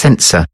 sensor.